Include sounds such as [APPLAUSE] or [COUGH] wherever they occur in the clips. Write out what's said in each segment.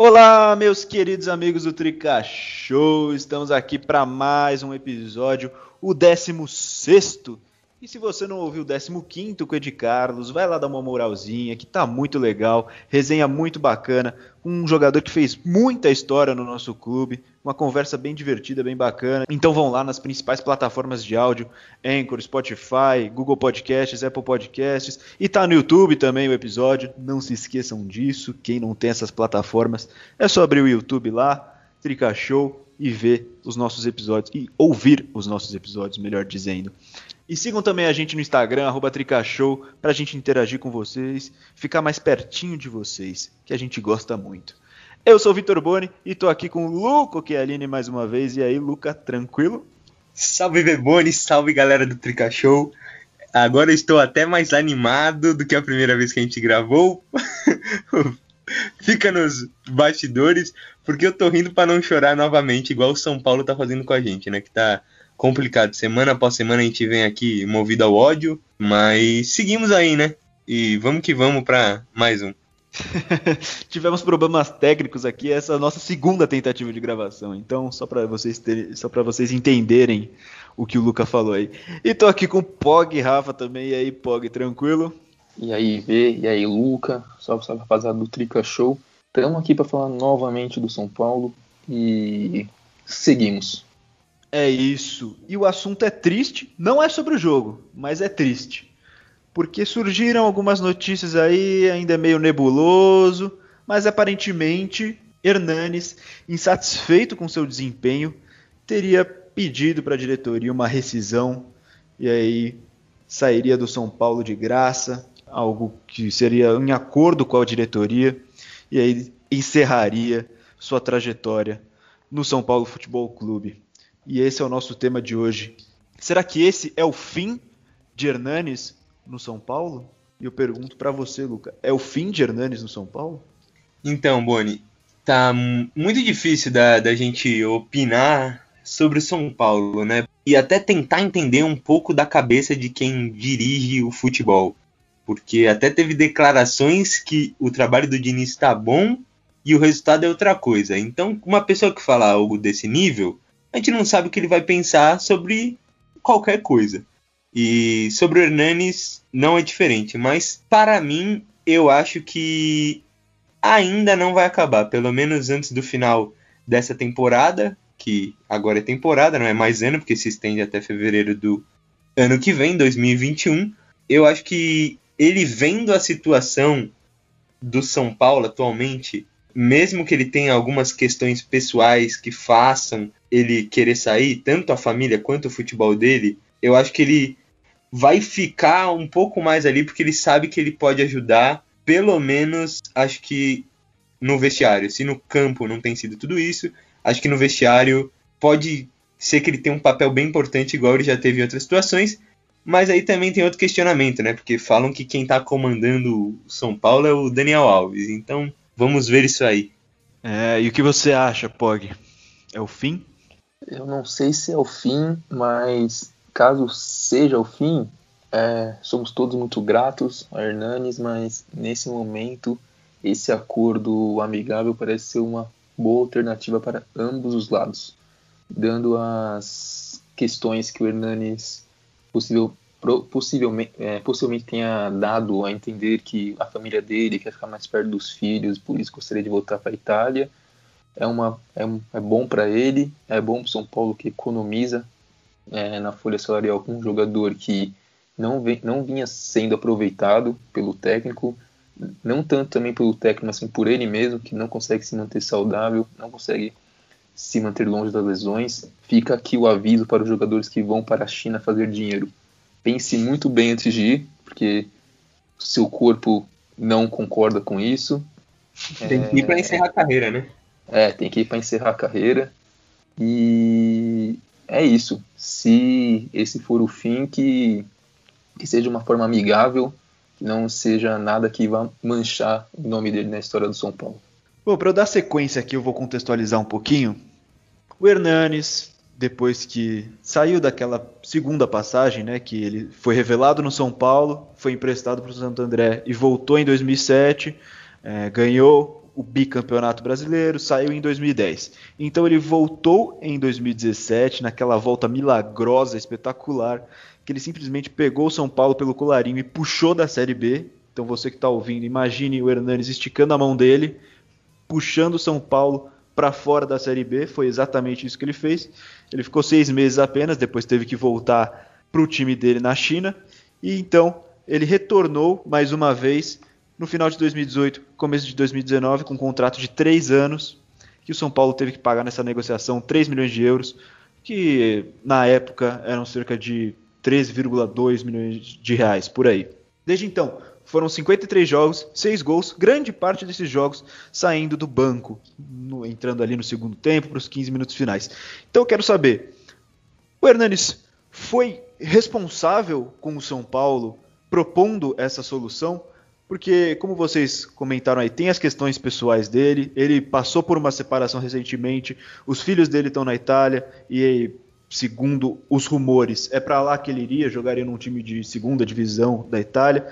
Olá, meus queridos amigos do Trica Show. Estamos aqui para mais um episódio, o 16 e se você não ouviu o 15 com o Ed Carlos, vai lá dar uma moralzinha, que tá muito legal, resenha muito bacana, um jogador que fez muita história no nosso clube, uma conversa bem divertida, bem bacana. Então vão lá nas principais plataformas de áudio, Anchor, Spotify, Google Podcasts, Apple Podcasts, e tá no YouTube também o episódio. Não se esqueçam disso, quem não tem essas plataformas, é só abrir o YouTube lá, Trica Show e ver os nossos episódios e ouvir os nossos episódios, melhor dizendo. E sigam também a gente no Instagram, arroba Tricashow, pra gente interagir com vocês, ficar mais pertinho de vocês, que a gente gosta muito. Eu sou o Vitor Boni e tô aqui com o Luco Chialine mais uma vez. E aí, Luca, tranquilo? Salve Beboni, salve galera do Tricashow. Agora estou até mais animado do que a primeira vez que a gente gravou. [LAUGHS] Fica nos bastidores, porque eu tô rindo para não chorar novamente, igual o São Paulo tá fazendo com a gente, né? Que tá complicado. Semana após semana a gente vem aqui movido ao ódio, mas seguimos aí, né? E vamos que vamos para mais um. [LAUGHS] Tivemos problemas técnicos aqui, essa é a nossa segunda tentativa de gravação. Então, só para vocês terem, só para vocês entenderem o que o Luca falou aí. E tô aqui com o Pog e Rafa também. E aí, Pog, tranquilo? E aí, V, e aí, Luca, salve, salve rapaziada do Trica Show. Estamos aqui para falar novamente do São Paulo e seguimos. É isso. E o assunto é triste. Não é sobre o jogo, mas é triste. Porque surgiram algumas notícias aí, ainda é meio nebuloso, mas aparentemente Hernanes, insatisfeito com seu desempenho, teria pedido para a diretoria uma rescisão e aí sairia do São Paulo de graça, algo que seria em acordo com a diretoria e aí encerraria sua trajetória no São Paulo Futebol Clube e esse é o nosso tema de hoje. Será que esse é o fim de Hernanes no São Paulo? E eu pergunto para você, Luca, é o fim de Hernanes no São Paulo? Então, Boni, tá muito difícil da, da gente opinar sobre o São Paulo, né? E até tentar entender um pouco da cabeça de quem dirige o futebol. Porque até teve declarações que o trabalho do Diniz está bom e o resultado é outra coisa. Então, uma pessoa que fala algo desse nível, a gente não sabe o que ele vai pensar sobre qualquer coisa. E sobre o Hernanes não é diferente, mas para mim eu acho que ainda não vai acabar, pelo menos antes do final dessa temporada, que agora é temporada, não é mais ano, porque se estende até fevereiro do ano que vem, 2021. Eu acho que ele vendo a situação do São Paulo atualmente, mesmo que ele tenha algumas questões pessoais que façam ele querer sair, tanto a família quanto o futebol dele, eu acho que ele vai ficar um pouco mais ali porque ele sabe que ele pode ajudar, pelo menos acho que no vestiário. Se no campo não tem sido tudo isso, acho que no vestiário pode ser que ele tenha um papel bem importante, igual ele já teve em outras situações. Mas aí também tem outro questionamento, né? Porque falam que quem tá comandando o São Paulo é o Daniel Alves. Então, vamos ver isso aí. É, e o que você acha, Pog? É o fim? Eu não sei se é o fim, mas caso seja o fim, é, somos todos muito gratos a Hernanes, mas nesse momento esse acordo amigável parece ser uma boa alternativa para ambos os lados, dando as questões que o Hernanes possível, possivelmente, é, possivelmente tenha dado a entender que a família dele quer ficar mais perto dos filhos, por isso gostaria de voltar para a Itália é, uma, é, é bom para ele, é bom para São Paulo que economiza é, na folha salarial com um jogador que não, vem, não vinha sendo aproveitado pelo técnico, não tanto também pelo técnico, mas sim por ele mesmo, que não consegue se manter saudável, não consegue se manter longe das lesões. Fica aqui o aviso para os jogadores que vão para a China fazer dinheiro. Pense muito bem antes de ir, porque seu corpo não concorda com isso. Tem que ir para encerrar a carreira, né? É, tem que ir para encerrar a carreira. E é isso. Se esse for o fim, que, que seja uma forma amigável, que não seja nada que vá manchar o nome dele na história do São Paulo. Bom, para eu dar sequência aqui, eu vou contextualizar um pouquinho. O Hernanes, depois que saiu daquela segunda passagem, né, que ele foi revelado no São Paulo, foi emprestado para o Santo André e voltou em 2007, é, ganhou o bicampeonato brasileiro, saiu em 2010. Então ele voltou em 2017, naquela volta milagrosa, espetacular, que ele simplesmente pegou o São Paulo pelo colarinho e puxou da Série B. Então você que está ouvindo, imagine o Hernanes esticando a mão dele, puxando o São Paulo para fora da Série B. Foi exatamente isso que ele fez. Ele ficou seis meses apenas, depois teve que voltar para o time dele na China. E então ele retornou mais uma vez no final de 2018, começo de 2019, com um contrato de três anos, que o São Paulo teve que pagar nessa negociação 3 milhões de euros, que na época eram cerca de 13,2 milhões de reais por aí. Desde então, foram 53 jogos, 6 gols, grande parte desses jogos saindo do banco, no, entrando ali no segundo tempo, para os 15 minutos finais. Então eu quero saber, o Hernanes foi responsável com o São Paulo propondo essa solução? Porque, como vocês comentaram aí, tem as questões pessoais dele, ele passou por uma separação recentemente, os filhos dele estão na Itália e, segundo os rumores, é para lá que ele iria, jogaria num time de segunda divisão da Itália.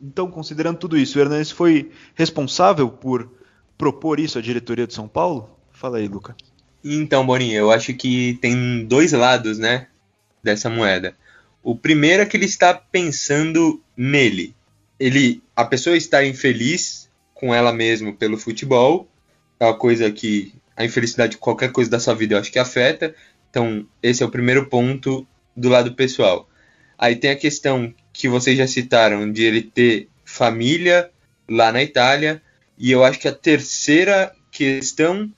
Então, considerando tudo isso, o Hernandes foi responsável por propor isso à diretoria de São Paulo? Fala aí, Luca. Então, Boninho, eu acho que tem dois lados, né, dessa moeda. O primeiro é que ele está pensando nele, ele a pessoa estar infeliz com ela mesma pelo futebol é uma coisa que a infelicidade de qualquer coisa da sua vida eu acho que afeta. Então, esse é o primeiro ponto do lado pessoal. Aí tem a questão que vocês já citaram de ele ter família lá na Itália, e eu acho que a terceira questão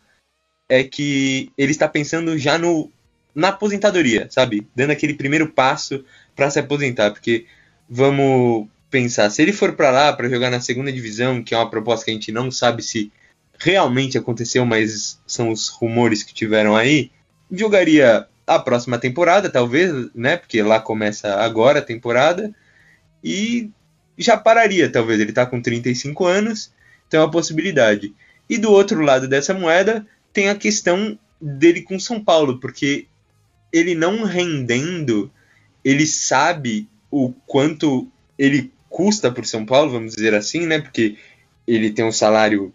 é que ele está pensando já no na aposentadoria, sabe? Dando aquele primeiro passo para se aposentar, porque vamos pensar, se ele for para lá para jogar na segunda divisão, que é uma proposta que a gente não sabe se realmente aconteceu, mas são os rumores que tiveram aí, jogaria a próxima temporada, talvez, né? Porque lá começa agora a temporada e já pararia, talvez. Ele tá com 35 anos, então é uma possibilidade. E do outro lado dessa moeda tem a questão dele com São Paulo, porque ele não rendendo, ele sabe o quanto ele custa o São Paulo, vamos dizer assim, né? Porque ele tem um salário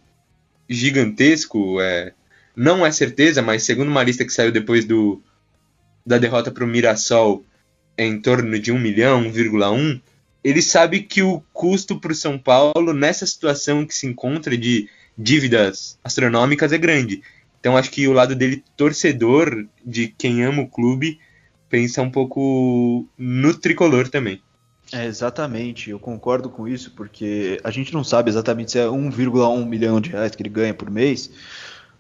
gigantesco, é, não é certeza, mas segundo uma lista que saiu depois do, da derrota para o Mirassol, é em torno de 1 milhão, 1,1. Ele sabe que o custo para o São Paulo, nessa situação que se encontra de dívidas astronômicas, é grande. Então acho que o lado dele, torcedor, de quem ama o clube, pensa um pouco no tricolor também. É, exatamente, eu concordo com isso, porque a gente não sabe exatamente se é 1,1 milhão de reais que ele ganha por mês,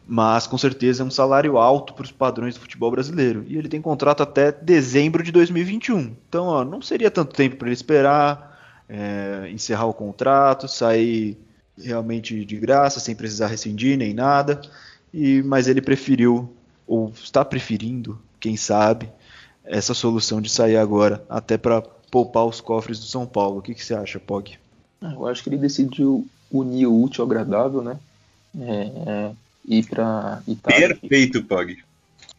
mas com certeza é um salário alto para os padrões do futebol brasileiro. E ele tem contrato até dezembro de 2021. Então, ó, não seria tanto tempo para ele esperar, é, encerrar o contrato, sair realmente de graça, sem precisar rescindir nem nada. E, mas ele preferiu, ou está preferindo, quem sabe, essa solução de sair agora, até para poupar os cofres do São Paulo. O que, que você acha, Pog? Eu acho que ele decidiu unir o útil ao agradável, né? É, é, ir para Itália. Perfeito, Pog.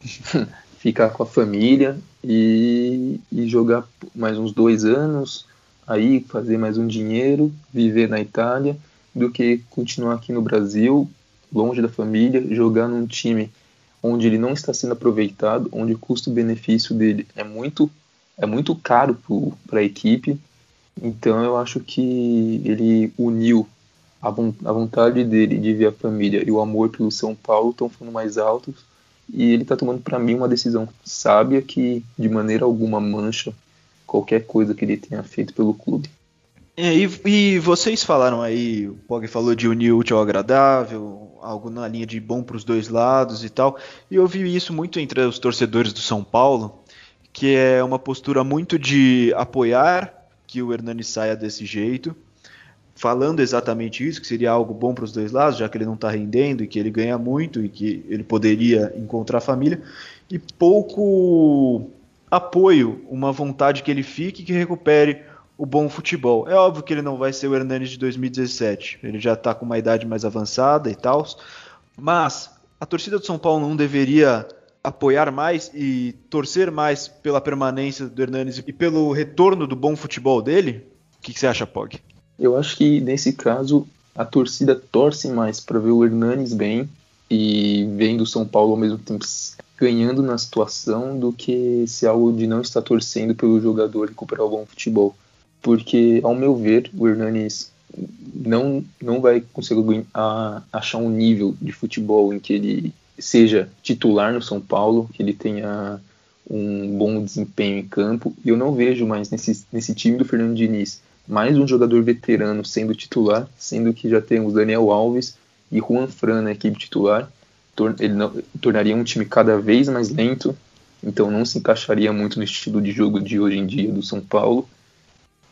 [LAUGHS] ficar com a família e, e jogar mais uns dois anos, aí fazer mais um dinheiro, viver na Itália, do que continuar aqui no Brasil, longe da família, jogar num time onde ele não está sendo aproveitado, onde o custo-benefício dele é muito é muito caro para a equipe. Então eu acho que ele uniu a, vontade dele de ver a família e o amor pelo São Paulo estão ficando mais altos. E ele está tomando para mim uma decisão sábia que de maneira alguma mancha qualquer coisa que ele tenha feito pelo clube. É, e, e, vocês falaram aí, o Pog falou de unir o útil ao agradável, algo na linha de bom para os dois lados e tal. E eu vi isso muito entre os torcedores do São Paulo, que é uma postura muito de apoiar que o Hernani saia desse jeito, falando exatamente isso, que seria algo bom para os dois lados, já que ele não está rendendo e que ele ganha muito e que ele poderia encontrar família, e pouco apoio, uma vontade que ele fique e que recupere o bom futebol. É óbvio que ele não vai ser o Hernani de 2017, ele já está com uma idade mais avançada e tal, mas a torcida do São Paulo não deveria apoiar mais e torcer mais pela permanência do Hernanes e pelo retorno do bom futebol dele? O que, que você acha, Pog? Eu acho que nesse caso a torcida torce mais para ver o Hernanes bem e vendo o São Paulo ao mesmo tempo ganhando na situação do que se algo de não estar torcendo pelo jogador recuperar o bom futebol. Porque, ao meu ver, o Hernanes não, não vai conseguir achar um nível de futebol em que ele seja titular no São Paulo, que ele tenha um bom desempenho em campo. E eu não vejo mais nesse, nesse time do Fernando Diniz mais um jogador veterano sendo titular, sendo que já temos Daniel Alves e Juan Fran na equipe titular. Ele não, tornaria um time cada vez mais lento, então não se encaixaria muito no estilo de jogo de hoje em dia do São Paulo.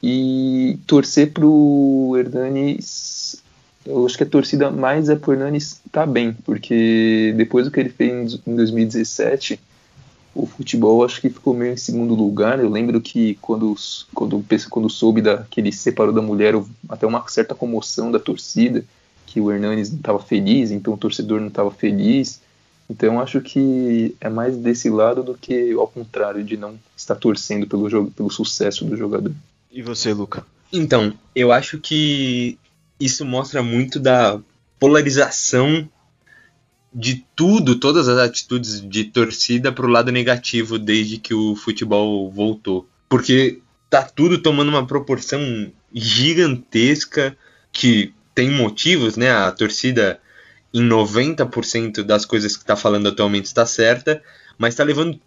E torcer para o Hernanes, eu acho que a torcida mais é para o Hernanes estar tá bem, porque depois do que ele fez em 2017 o futebol acho que ficou meio em segundo lugar. Eu lembro que quando, quando, quando soube da, que ele se separou da mulher, até uma certa comoção da torcida, que o Hernanes não estava feliz, então o torcedor não estava feliz. Então acho que é mais desse lado do que ao contrário, de não estar torcendo pelo, jogo, pelo sucesso do jogador. E você, Luca? Então, eu acho que isso mostra muito da polarização de tudo, todas as atitudes de torcida pro lado negativo desde que o futebol voltou. Porque tá tudo tomando uma proporção gigantesca que tem motivos, né? A torcida em 90% das coisas que tá falando atualmente está certa, mas tá levando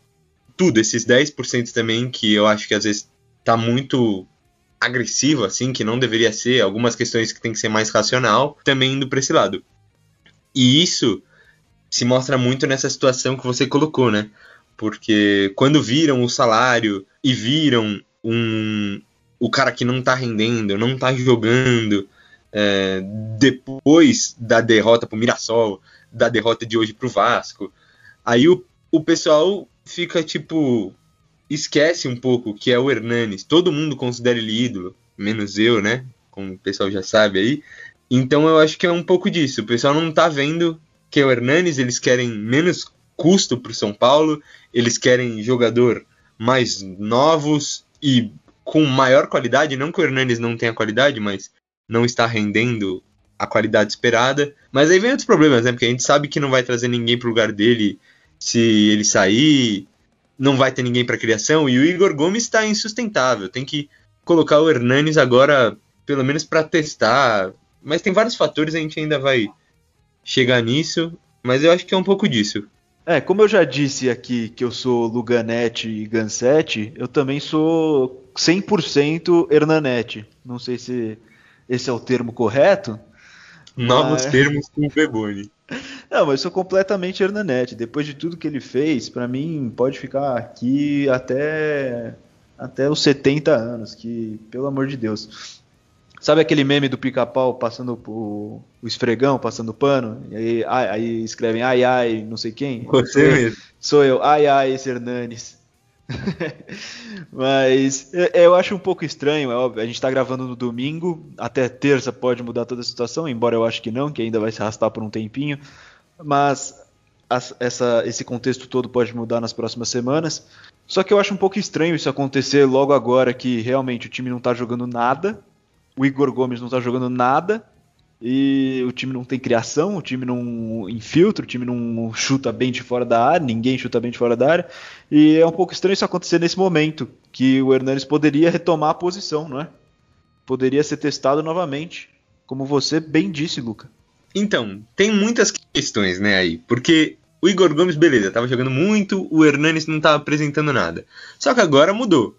tudo, esses 10% também que eu acho que às vezes tá muito agressivo assim, que não deveria ser, algumas questões que tem que ser mais racional, também indo para esse lado. E isso se mostra muito nessa situação que você colocou, né? Porque quando viram o salário e viram um, o cara que não tá rendendo, não tá jogando, é, depois da derrota pro Mirassol, da derrota de hoje pro Vasco, aí o, o pessoal fica tipo. Esquece um pouco que é o Hernanes. Todo mundo considera ele ídolo, menos eu, né? Como o pessoal já sabe aí. Então eu acho que é um pouco disso. O pessoal não tá vendo que é o Hernanes, eles querem menos custo para o São Paulo, eles querem jogador mais novos e com maior qualidade, não que o Hernanes não tenha qualidade, mas não está rendendo a qualidade esperada. Mas aí vem outros problemas, né? Porque a gente sabe que não vai trazer ninguém para o lugar dele se ele sair, não vai ter ninguém para criação e o Igor Gomes está insustentável. Tem que colocar o Hernanes agora, pelo menos para testar. Mas tem vários fatores, a gente ainda vai chegar nisso, mas eu acho que é um pouco disso. É, como eu já disse aqui que eu sou Luganete e Gansete, eu também sou 100% Hernanete. Não sei se esse é o termo correto. Novos mas... termos com o Beboni. [LAUGHS] Não, mas eu sou completamente Hernanete. Depois de tudo que ele fez, para mim pode ficar aqui até até os 70 anos, que pelo amor de Deus. Sabe aquele meme do pica-pau passando o, o esfregão, passando pano? E aí, ai, aí escrevem ai ai, não sei quem? Você eu, mesmo. Sou eu, ai ai, esse Hernanes. [LAUGHS] Mas eu acho um pouco estranho, é óbvio. A gente está gravando no domingo, até terça pode mudar toda a situação, embora eu acho que não, que ainda vai se arrastar por um tempinho. Mas essa, esse contexto todo pode mudar nas próximas semanas. Só que eu acho um pouco estranho isso acontecer logo agora que realmente o time não está jogando nada o Igor Gomes não tá jogando nada e o time não tem criação, o time não infiltra, o time não chuta bem de fora da área, ninguém chuta bem de fora da área. E é um pouco estranho isso acontecer nesse momento, que o Hernanes poderia retomar a posição, não é? Poderia ser testado novamente, como você bem disse, Luca. Então, tem muitas questões, né, aí, porque o Igor Gomes, beleza, tava jogando muito, o Hernanes não tava apresentando nada. Só que agora mudou.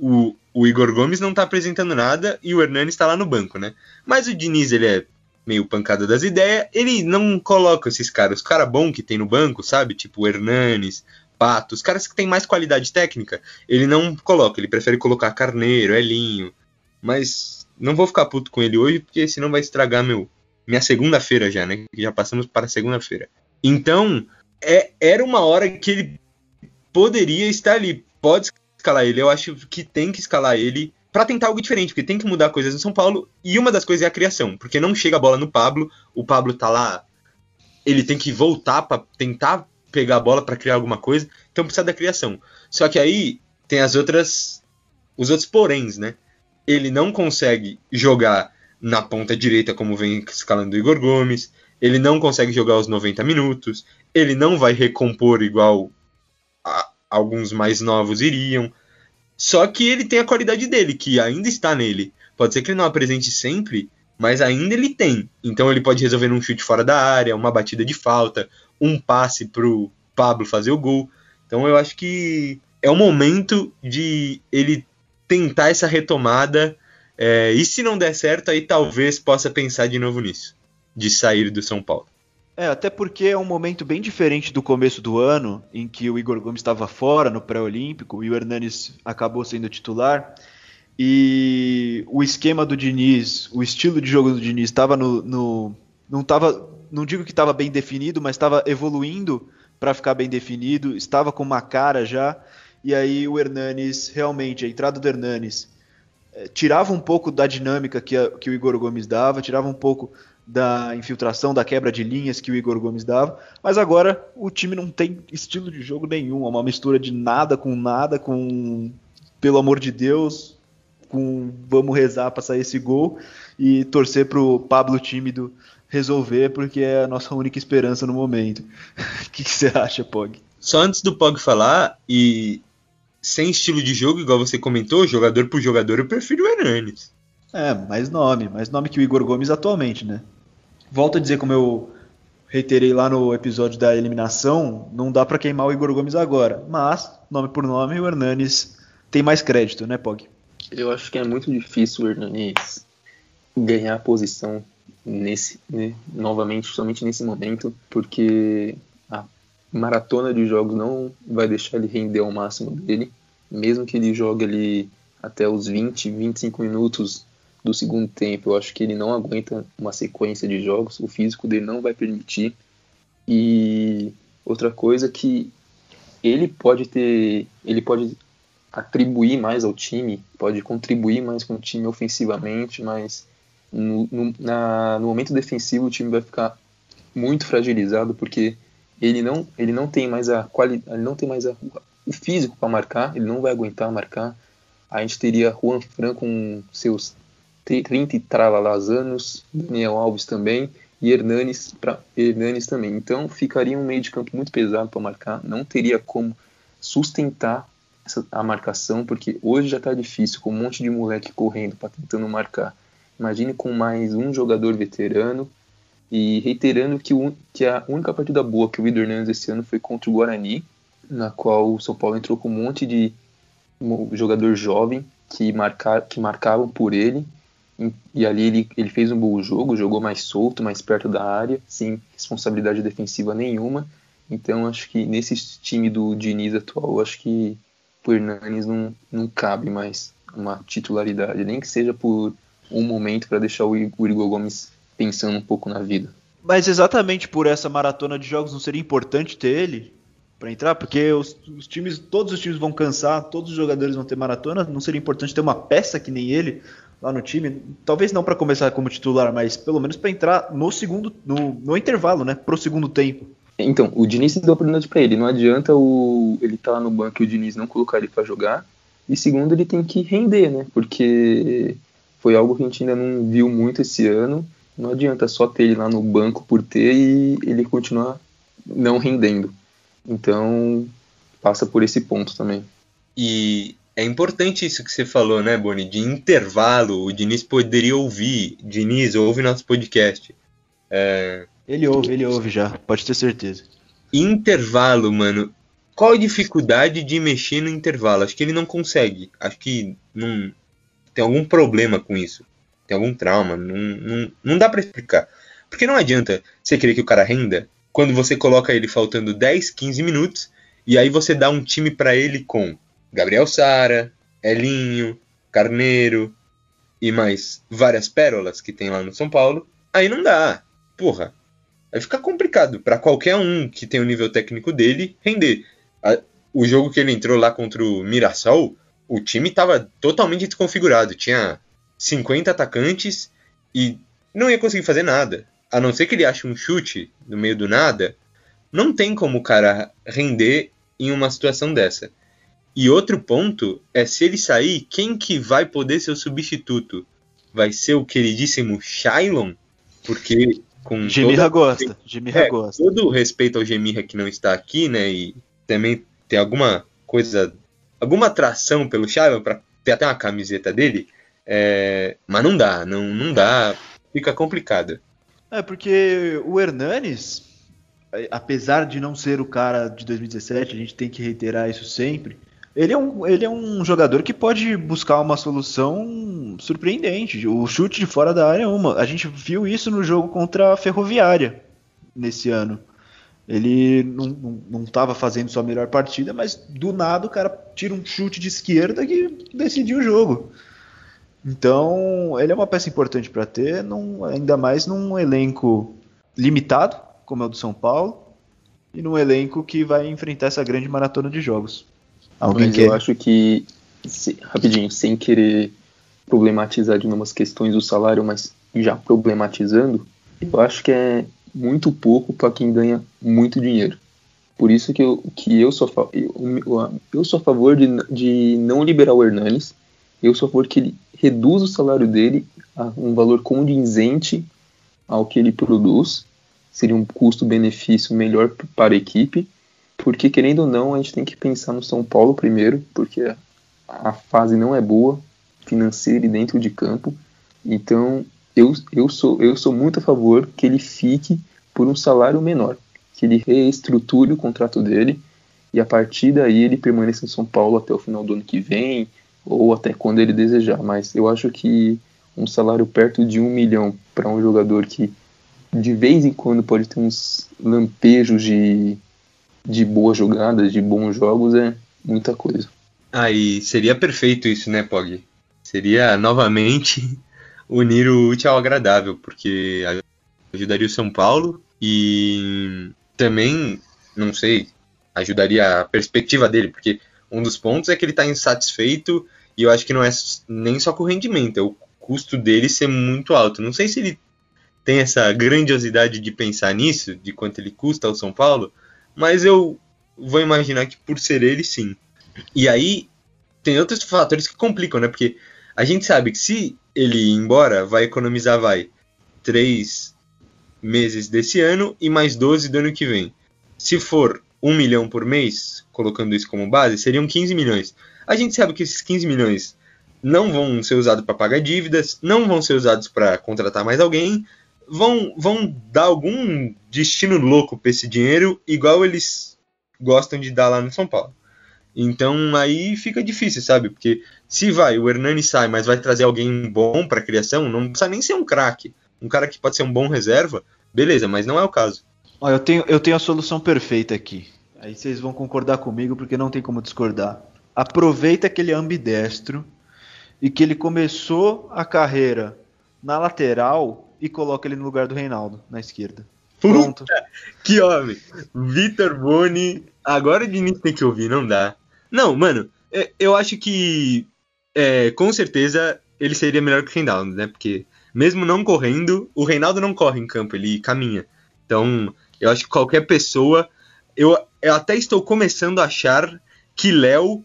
O o Igor Gomes não tá apresentando nada e o Hernani está lá no banco, né? Mas o Diniz, ele é meio pancada das ideias, ele não coloca esses caras, os caras bons que tem no banco, sabe? Tipo o Hernanes, Pato, os caras que tem mais qualidade técnica, ele não coloca, ele prefere colocar Carneiro, Elinho. Mas não vou ficar puto com ele hoje, porque senão vai estragar meu minha segunda-feira já, né? Já passamos para segunda-feira. Então, é, era uma hora que ele poderia estar ali. Pode escalar ele. Eu acho que tem que escalar ele para tentar algo diferente, porque tem que mudar coisas no São Paulo. E uma das coisas é a criação, porque não chega a bola no Pablo, o Pablo tá lá, ele tem que voltar para tentar pegar a bola para criar alguma coisa, então precisa da criação. Só que aí tem as outras os outros poréns, né? Ele não consegue jogar na ponta direita, como vem escalando o Igor Gomes. Ele não consegue jogar os 90 minutos. Ele não vai recompor igual alguns mais novos iriam. Só que ele tem a qualidade dele, que ainda está nele. Pode ser que ele não apresente sempre, mas ainda ele tem. Então ele pode resolver um chute fora da área, uma batida de falta, um passe pro Pablo fazer o gol. Então eu acho que é o momento de ele tentar essa retomada. É, e se não der certo, aí talvez possa pensar de novo nisso, de sair do São Paulo. É, até porque é um momento bem diferente do começo do ano, em que o Igor Gomes estava fora no pré-olímpico e o Hernanes acabou sendo titular. E o esquema do Diniz, o estilo de jogo do Diniz estava no, no, não estava, não digo que estava bem definido, mas estava evoluindo para ficar bem definido, estava com uma cara já. E aí o Hernanes, realmente, a entrada do Hernanes é, tirava um pouco da dinâmica que, a, que o Igor Gomes dava, tirava um pouco da infiltração, da quebra de linhas que o Igor Gomes dava, mas agora o time não tem estilo de jogo nenhum, é uma mistura de nada com nada, com pelo amor de Deus, com vamos rezar para sair esse gol e torcer pro Pablo tímido resolver, porque é a nossa única esperança no momento. [LAUGHS] O que, você acha, Pog? Só antes do Pog falar, e sem estilo de jogo, igual você comentou, jogador por jogador, eu prefiro o Hernanes. É, mais nome, mais nome que o Igor Gomes atualmente, né? Volto a dizer, como eu reiterei lá no episódio da eliminação, não dá para queimar o Igor Gomes agora. Mas, nome por nome, o Hernanes tem mais crédito, né, Pog? Eu acho que é muito difícil o Hernanes ganhar a posição nesse, né, novamente, somente nesse momento, porque a maratona de jogos não vai deixar ele render ao máximo dele, mesmo que ele jogue ali até os 20, 25 minutos do segundo tempo. Eu acho que ele não aguenta uma sequência de jogos, o físico dele não vai permitir. E outra coisa que ele pode ter, ele pode atribuir mais ao time, pode contribuir mais com o time ofensivamente, mas no, no, na, no momento defensivo o time vai ficar muito fragilizado porque ele não, ele não tem mais a qualidade, ele não tem mais a, o físico para marcar, ele não vai aguentar marcar. A gente teria Juan Fran com seus 30 e tralalás anos, Daniel Alves também, e Hernanes, pra, Hernanes também. Então ficaria um meio de campo muito pesado para marcar, não teria como sustentar essa, a marcação, porque hoje já está difícil, com um monte de moleque correndo para tentando marcar. Imagine com mais um jogador veterano, e reiterando que, o, que a única partida boa que o Vitor Hernandes esse ano foi contra o Guarani, na qual o São Paulo entrou com um monte de jogador jovem que, marcar, que marcavam por ele e ali ele, ele fez um bom jogo, jogou mais solto, mais perto da área, sem responsabilidade defensiva nenhuma. Então acho que nesse time do Diniz atual, acho que o Hernanes não, não cabe mais uma titularidade, nem que seja por um momento para deixar o Igor Gomes pensando um pouco na vida. Mas exatamente por essa maratona de jogos não seria importante ter ele para entrar, porque os, os, times, todos os times vão cansar, todos os jogadores vão ter maratona, não seria importante ter uma peça que nem ele lá no time, talvez não para começar como titular, mas pelo menos para entrar no segundo, no, no intervalo, né, pro segundo tempo. Então, o Diniz deu a oportunidade para ele, não adianta o ele estar tá lá no banco e o Diniz não colocar ele para jogar. E segundo, ele tem que render, né? Porque foi algo que a gente ainda não viu muito esse ano. Não adianta só ter ele lá no banco por ter e ele continuar não rendendo. Então, passa por esse ponto também. E é importante isso que você falou, né, Boni? De intervalo, o Diniz poderia ouvir. Diniz, ouve nosso podcast. É... Ele ouve, ele ouve já, pode ter certeza. Intervalo, mano. Qual a dificuldade de mexer no intervalo? Acho que ele não consegue. Acho que não tem algum problema com isso. Tem algum trauma. Não, não, não dá para explicar. Porque não adianta você querer que o cara renda quando você coloca ele faltando 10, 15 minutos e aí você dá um time para ele com Gabriel Sara, Elinho, Carneiro e mais várias pérolas que tem lá no São Paulo, aí não dá. Porra, vai ficar complicado para qualquer um que tem o nível técnico dele render. O jogo que ele entrou lá contra o Mirassol, o time estava totalmente desconfigurado. Tinha 50 atacantes e não ia conseguir fazer nada. A não ser que ele ache um chute no meio do nada, não tem como o cara render em uma situação dessa. E outro ponto é se ele sair, quem que vai poder ser o substituto? vai ser o queridíssimo Shailon, porque com Gemirra gosta, Gemirra é, gosta. todo o respeito ao Gemirra que não está aqui, né, e também tem alguma coisa, alguma atração pelo Shailon para ter até uma camiseta dele, é, mas não dá, não, não dá, fica complicado. É, porque o Hernanes, apesar de não ser o cara de 2017, a gente tem que reiterar isso sempre, ele é um, ele é um jogador que pode buscar uma solução surpreendente. O chute de fora da área é uma. A gente viu isso no jogo contra a Ferroviária nesse ano. Ele não estava fazendo sua melhor partida, mas do nada o cara tira um chute de esquerda que decidiu o jogo. Então, ele é uma peça importante para ter, num, ainda mais num elenco limitado, como é o do São Paulo, e num elenco que vai enfrentar essa grande maratona de jogos. Alguém Mas quer? eu acho que, se, rapidinho, sem querer problematizar de umas questões do salário, mas já problematizando, eu acho que é muito pouco para quem ganha muito dinheiro. Por isso que eu, que eu, sou, eu, eu sou a favor de, de não liberar o Hernanes, eu sou a favor que ele reduza o salário dele a um valor condizente ao que ele produz, seria um custo-benefício melhor para a equipe, porque querendo ou não, a gente tem que pensar no São Paulo primeiro, porque a fase não é boa, financeira e dentro de campo. Então, eu, eu, sou, eu sou muito a favor que ele fique por um salário menor, que ele reestruture o contrato dele e a partir daí ele permaneça em São Paulo até o final do ano que vem ou até quando ele desejar. Mas eu acho que um salário perto de um milhão para um jogador que de vez em quando pode ter uns lampejos de de boas jogadas, de bons jogos, é muita coisa. Aí ah, seria perfeito isso, né, Pog? Seria novamente [LAUGHS] unir o útil ao agradável, porque ajudaria o São Paulo e também, não sei, ajudaria a perspectiva dele, porque um dos pontos é que ele está insatisfeito e eu acho que não é nem só com o rendimento, é o custo dele ser muito alto. Não sei se ele tem essa grandiosidade de pensar nisso, de quanto ele custa ao São Paulo, mas eu vou imaginar que por ser ele, sim. E aí tem outros fatores que complicam, né? Porque a gente sabe que se ele ir embora, vai economizar, vai, três meses desse ano e mais 12 do ano que vem. Se for um milhão por mês, colocando isso como base, seriam 15 milhões. A gente sabe que esses 15 milhões não vão ser usados para pagar dívidas, não vão ser usados para contratar mais alguém, vão, vão dar algum destino louco para esse dinheiro, igual eles gostam de dar lá no São Paulo. Então aí fica difícil, sabe? Porque se vai, o Hernani sai, mas vai trazer alguém bom para criação, não precisa nem ser um craque. Um cara que pode ser um bom reserva, beleza, mas não é o caso. Olha, eu tenho, eu tenho a solução perfeita aqui. Aí vocês vão concordar comigo porque não tem como discordar. Aproveita que ele é ambidestro e que ele começou a carreira na lateral e coloca ele no lugar do Reinaldo, na esquerda. Pronto. Puta, que homem. Vitor Boni. Agora o Diniz tem que ouvir, não dá. Não, mano, é, eu acho que é, com certeza ele seria melhor que o Reinaldo, né? Porque mesmo não correndo, o Reinaldo não corre em campo, ele caminha. Então, eu acho que qualquer pessoa. Eu, eu até estou começando a achar que Léo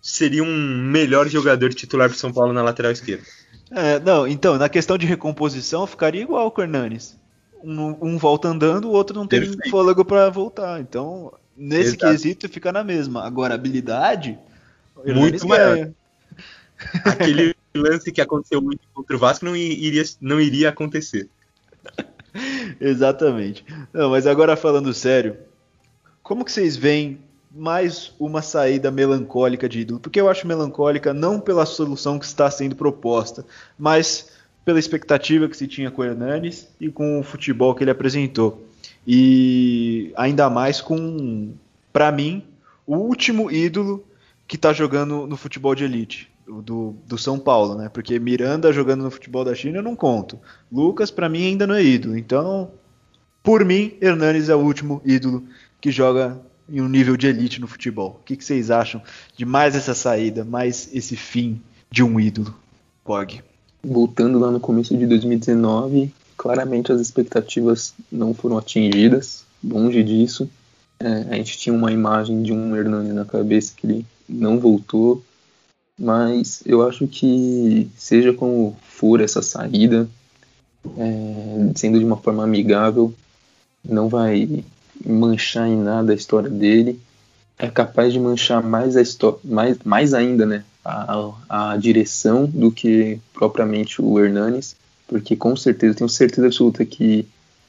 seria um melhor jogador titular para São Paulo na lateral esquerda. É, não, então, na questão de recomposição, ficaria igual o Hernanes. Um, um volta andando, o outro não tem Perfeito. fôlego para voltar. Então, nesse Exato. quesito, fica na mesma. Agora, habilidade, muito maior. [LAUGHS] Aquele lance que aconteceu muito contra o Vasco não iria, não iria acontecer. Exatamente. Não, mas agora falando sério, como que vocês veem mais uma saída melancólica de ídolo, porque eu acho melancólica não pela solução que está sendo proposta, mas pela expectativa que se tinha com o Hernanes e com o futebol que ele apresentou. E ainda mais com, para mim, o último ídolo que está jogando no futebol de elite, do, do São Paulo, né? Porque Miranda jogando no futebol da China eu não conto. Lucas, para mim, ainda não é ídolo. Então, por mim, Hernanes é o último ídolo que joga em um nível de elite no futebol. O que, que vocês acham de mais essa saída, mais esse fim de um ídolo? Pog. Voltando lá no começo de 2019, claramente as expectativas não foram atingidas, longe disso. É, a gente tinha uma imagem de um Hernani na cabeça que ele não voltou. mas eu acho que, seja como for essa saída, é, sendo de uma forma amigável, não vai manchar em nada a história dele. É capaz de manchar mais a história, mais, mais ainda, né, a, a direção do que propriamente o Hernanes, porque com certeza, tenho certeza absoluta que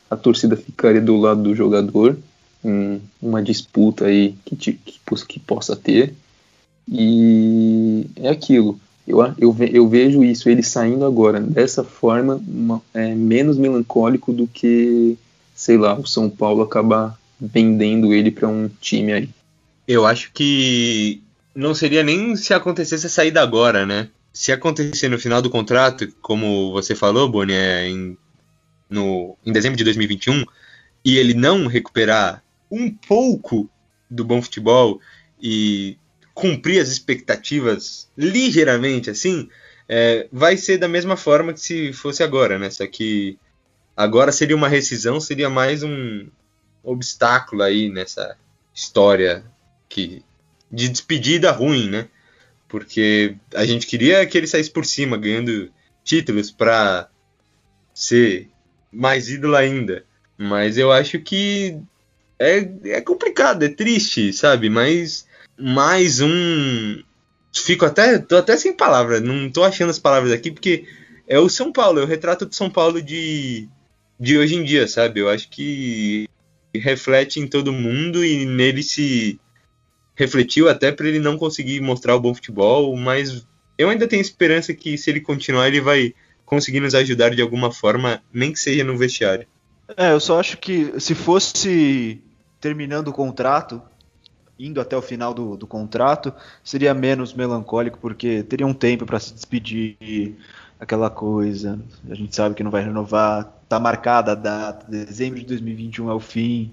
a torcida ficaria do lado do jogador em uma disputa aí que, que, que possa ter. E é aquilo. Eu, eu, eu vejo isso, ele saindo agora dessa forma, uma, é, menos melancólico do que, sei lá, o São Paulo acabar vendendo ele para um time aí. Eu acho que não seria nem se acontecesse a saída agora, né? Se acontecer no final do contrato, como você falou, Boni, é em, no, em dezembro de 2021, e ele não recuperar um pouco do bom futebol e cumprir as expectativas ligeiramente assim, é, vai ser da mesma forma que se fosse agora, né? Só que agora seria uma rescisão, seria mais um obstáculo aí nessa história que de despedida ruim, né? Porque a gente queria que ele saísse por cima, ganhando títulos para ser mais ídolo ainda. Mas eu acho que é, é complicado, é triste, sabe? Mas mais um. Fico até. tô até sem palavras, não tô achando as palavras aqui, porque é o São Paulo, é o retrato do São Paulo de, de hoje em dia, sabe? Eu acho que reflete em todo mundo e nele se refletiu até para ele não conseguir mostrar o bom futebol, mas eu ainda tenho esperança que se ele continuar ele vai conseguir nos ajudar de alguma forma, nem que seja no vestiário. É, eu só acho que se fosse terminando o contrato, indo até o final do, do contrato, seria menos melancólico, porque teria um tempo para se despedir, aquela coisa. A gente sabe que não vai renovar, tá marcada a data, dezembro de 2021 é o fim.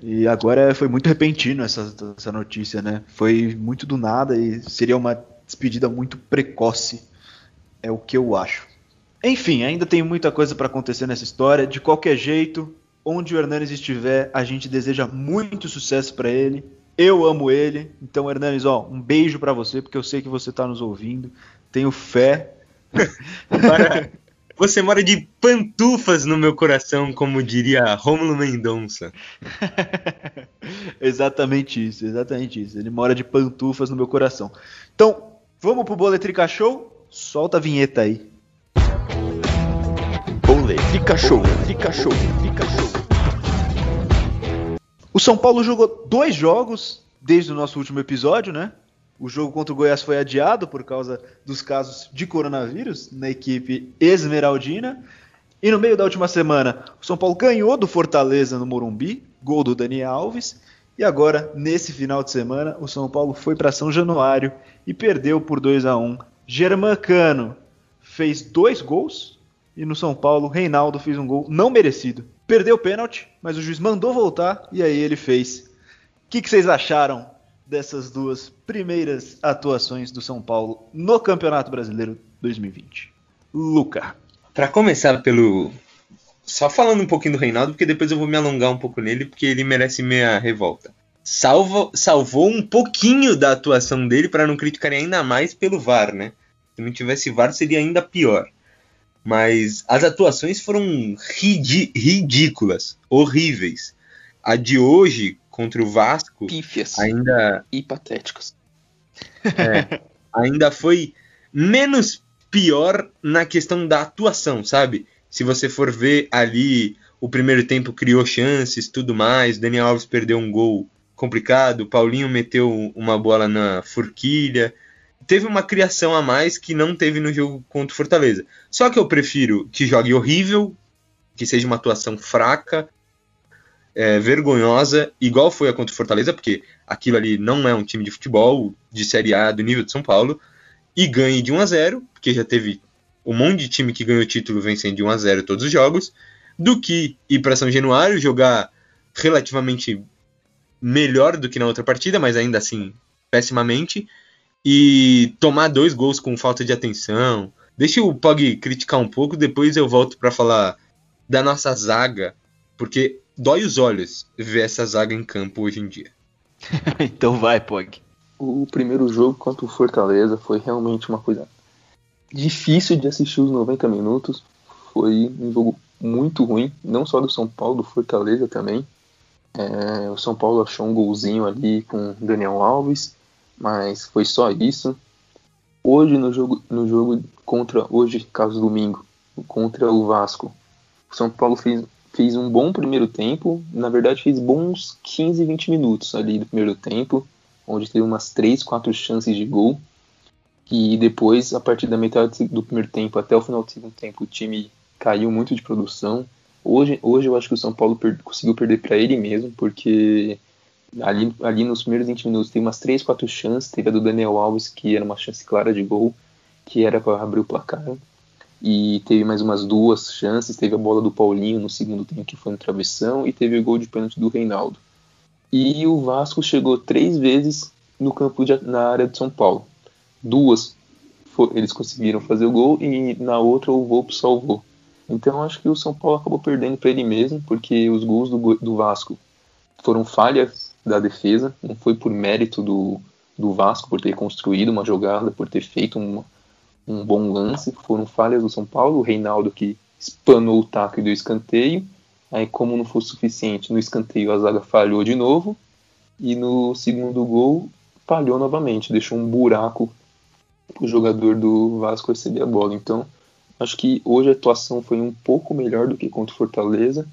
E agora foi muito repentino essa, essa notícia, né? Foi muito do nada e seria uma despedida muito precoce, é o que eu acho. Enfim, ainda tem muita coisa para acontecer nessa história. De qualquer jeito, onde o Hernanes estiver, a gente deseja muito sucesso para ele. Eu amo ele. Então, Hernanes, ó, um beijo para você, porque eu sei que você tá nos ouvindo. Tenho fé. [LAUGHS] você mora de pantufas no meu coração, como diria Rômulo Mendonça. [LAUGHS] exatamente isso, exatamente isso. Ele mora de pantufas no meu coração. Então, vamos pro Boletrica Show? Solta a vinheta aí. Boletrica Show, fica show, fica show. O São Paulo jogou dois jogos desde o nosso último episódio, né? O jogo contra o Goiás foi adiado por causa dos casos de coronavírus na equipe esmeraldina. E no meio da última semana, o São Paulo ganhou do Fortaleza no Morumbi, gol do Dani Alves. E agora, nesse final de semana, o São Paulo foi para São Januário e perdeu por 2 a 1. Germancano fez dois gols e no São Paulo, Reinaldo fez um gol não merecido. Perdeu o pênalti, mas o juiz mandou voltar e aí ele fez. O que, que vocês acharam dessas duas primeiras atuações do São Paulo no Campeonato Brasileiro 2020? Luca. Para começar pelo. Só falando um pouquinho do Reinaldo, porque depois eu vou me alongar um pouco nele, porque ele merece minha revolta. Salvo, salvou um pouquinho da atuação dele para não criticarem ainda mais pelo VAR, né? Se não tivesse VAR seria ainda pior. Mas as atuações foram ridículas, horríveis. A de hoje contra o Vasco Pífias ainda e patéticos. É, [LAUGHS] ainda foi menos pior na questão da atuação, sabe? Se você for ver ali, o primeiro tempo criou chances, tudo mais. Daniel Alves perdeu um gol complicado, Paulinho meteu uma bola na forquilha teve uma criação a mais que não teve no jogo contra o Fortaleza. Só que eu prefiro que jogue horrível, que seja uma atuação fraca, é, vergonhosa, igual foi a contra o Fortaleza, porque aquilo ali não é um time de futebol de Série A do nível de São Paulo, e ganhe de 1 a 0 porque já teve um monte de time que ganhou o título vencendo de 1 a 0 todos os jogos, do que ir para São Januário jogar relativamente melhor do que na outra partida, mas ainda assim pessimamente, e tomar dois gols com falta de atenção. Deixa o Pog criticar um pouco, depois eu volto para falar da nossa zaga, porque dói os olhos ver essa zaga em campo hoje em dia. [LAUGHS] então vai, Pog. O primeiro jogo contra o Fortaleza foi realmente uma coisa difícil de assistir os 90 minutos. Foi um jogo muito ruim, não só do São Paulo, do Fortaleza também. É, o São Paulo achou um golzinho ali com Daniel Alves, mas foi só isso. Hoje no jogo, no jogo contra hoje, caso domingo, contra o Vasco, o São Paulo fez, fez um bom primeiro tempo. Na verdade, fez bons 15, 20 minutos ali do primeiro tempo, onde teve umas 3, 4 chances de gol. E depois, a partir da metade do primeiro tempo até o final do segundo tempo, o time caiu muito de produção. Hoje, hoje eu acho que o São Paulo per conseguiu perder para ele mesmo, porque ali, ali nos primeiros 20 minutos teve umas 3, 4 chances. Teve a do Daniel Alves, que era uma chance clara de gol, que era para abrir o placar. E teve mais umas duas chances. Teve a bola do Paulinho no segundo tempo, que foi no travessão, e teve o gol de pênalti do Reinaldo. E o Vasco chegou três vezes no campo de, na área de São Paulo. Duas eles conseguiram fazer o gol e na outra o Volpe salvou. Então acho que o São Paulo acabou perdendo para ele mesmo, porque os gols do, do Vasco foram falhas da defesa, não foi por mérito do, do Vasco por ter construído uma jogada, por ter feito uma, um bom lance, foram falhas do São Paulo, o Reinaldo que espanou o taco e deu escanteio, aí como não foi suficiente, no escanteio a zaga falhou de novo, e no segundo gol falhou novamente, deixou um buraco o jogador do Vasco receber a bola. Então, acho que hoje a atuação foi um pouco melhor do que contra o Fortaleza,